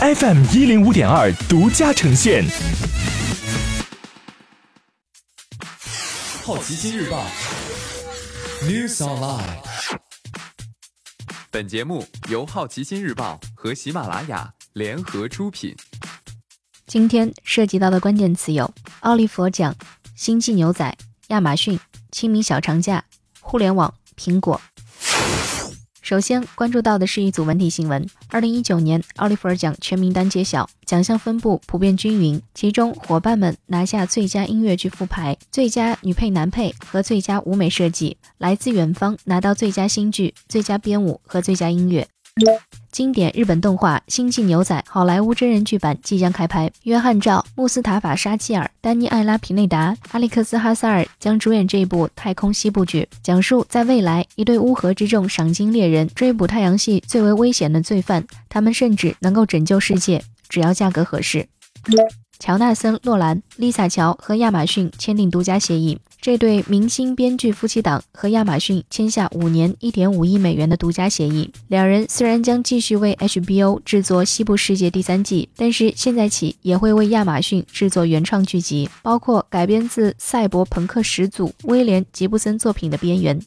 FM 一零五点二独家呈现。好奇心日报 News Online。本节目由好奇心日报和喜马拉雅联合出品。今天涉及到的关键词有：奥利佛奖、星际牛仔、亚马逊、清明小长假、互联网、苹果。首先关注到的是一组文体新闻。二零一九年奥利弗尔奖全名单揭晓，奖项分布普遍均匀，其中伙伴们拿下最佳音乐剧复排、最佳女配男配和最佳舞美设计。来自远方拿到最佳新剧、最佳编舞和最佳音乐。经典日本动画《星际牛仔》好莱坞真人剧版即将开拍，约翰·赵、穆斯塔法·沙基尔、丹尼·艾拉·皮内达、阿历克斯·哈萨尔将主演这部太空西部剧，讲述在未来一对乌合之众赏金猎人追捕太阳系最为危险的罪犯，他们甚至能够拯救世界，只要价格合适。乔纳森·洛兰、丽萨·乔和亚马逊签订独家协议。这对明星编剧夫妻档和亚马逊签下五年一点五亿美元的独家协议。两人虽然将继续为 HBO 制作《西部世界》第三季，但是现在起也会为亚马逊制作原创剧集，包括改编自赛博朋克始祖威廉·吉布森作品的《边缘》。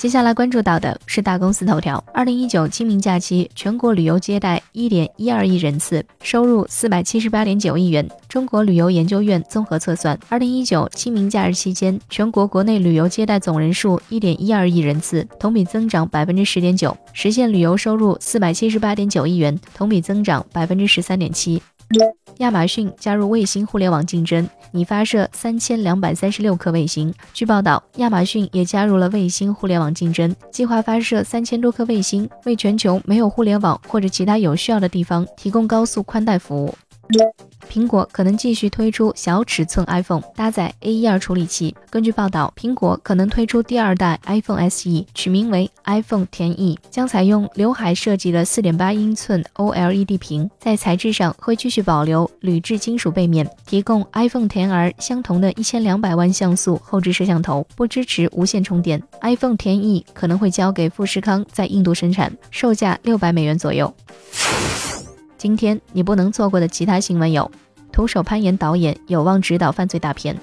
接下来关注到的是大公司头条：二零一九清明假期，全国旅游接待一点一二亿人次，收入四百七十八点九亿元。中国旅游研究院综合测算，二零一九清明假日期间，全国国内旅游接待总人数一点一二亿人次，同比增长百分之十点九，实现旅游收入四百七十八点九亿元，同比增长百分之十三点七。亚马逊加入卫星互联网竞争，拟发射三千两百三十六颗卫星。据报道，亚马逊也加入了卫星互联网竞争，计划发射三千多颗卫星，为全球没有互联网或者其他有需要的地方提供高速宽带服务。苹果可能继续推出小尺寸 iPhone，搭载 A12 处理器。根据报道，苹果可能推出第二代 iPhone SE，取名为 iPhone 10e，将采用刘海设计的4.8英寸 OLED 屏，在材质上会继续保留铝制金属背面，提供 iPhone 10R 相同的一千两百万像素后置摄像头，不支持无线充电。iPhone 10e 可能会交给富士康在印度生产，售价六百美元左右。今天你不能错过的其他新闻有：徒手攀岩导演有望执导犯罪大片；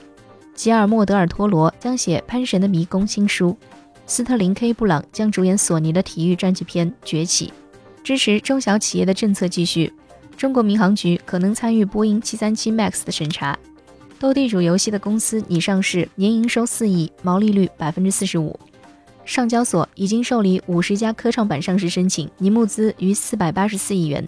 吉尔莫·德尔·托罗将写《潘神的迷宫》新书；斯特林 ·K· 布朗将主演索尼的体育传记片《崛起》；支持中小企业的政策继续；中国民航局可能参与波音737 MAX 的审查；斗地主游戏的公司拟上市，年营收四亿，毛利率百分之四十五；上交所已经受理五十家科创板上市申请，拟募资逾四百八十四亿元。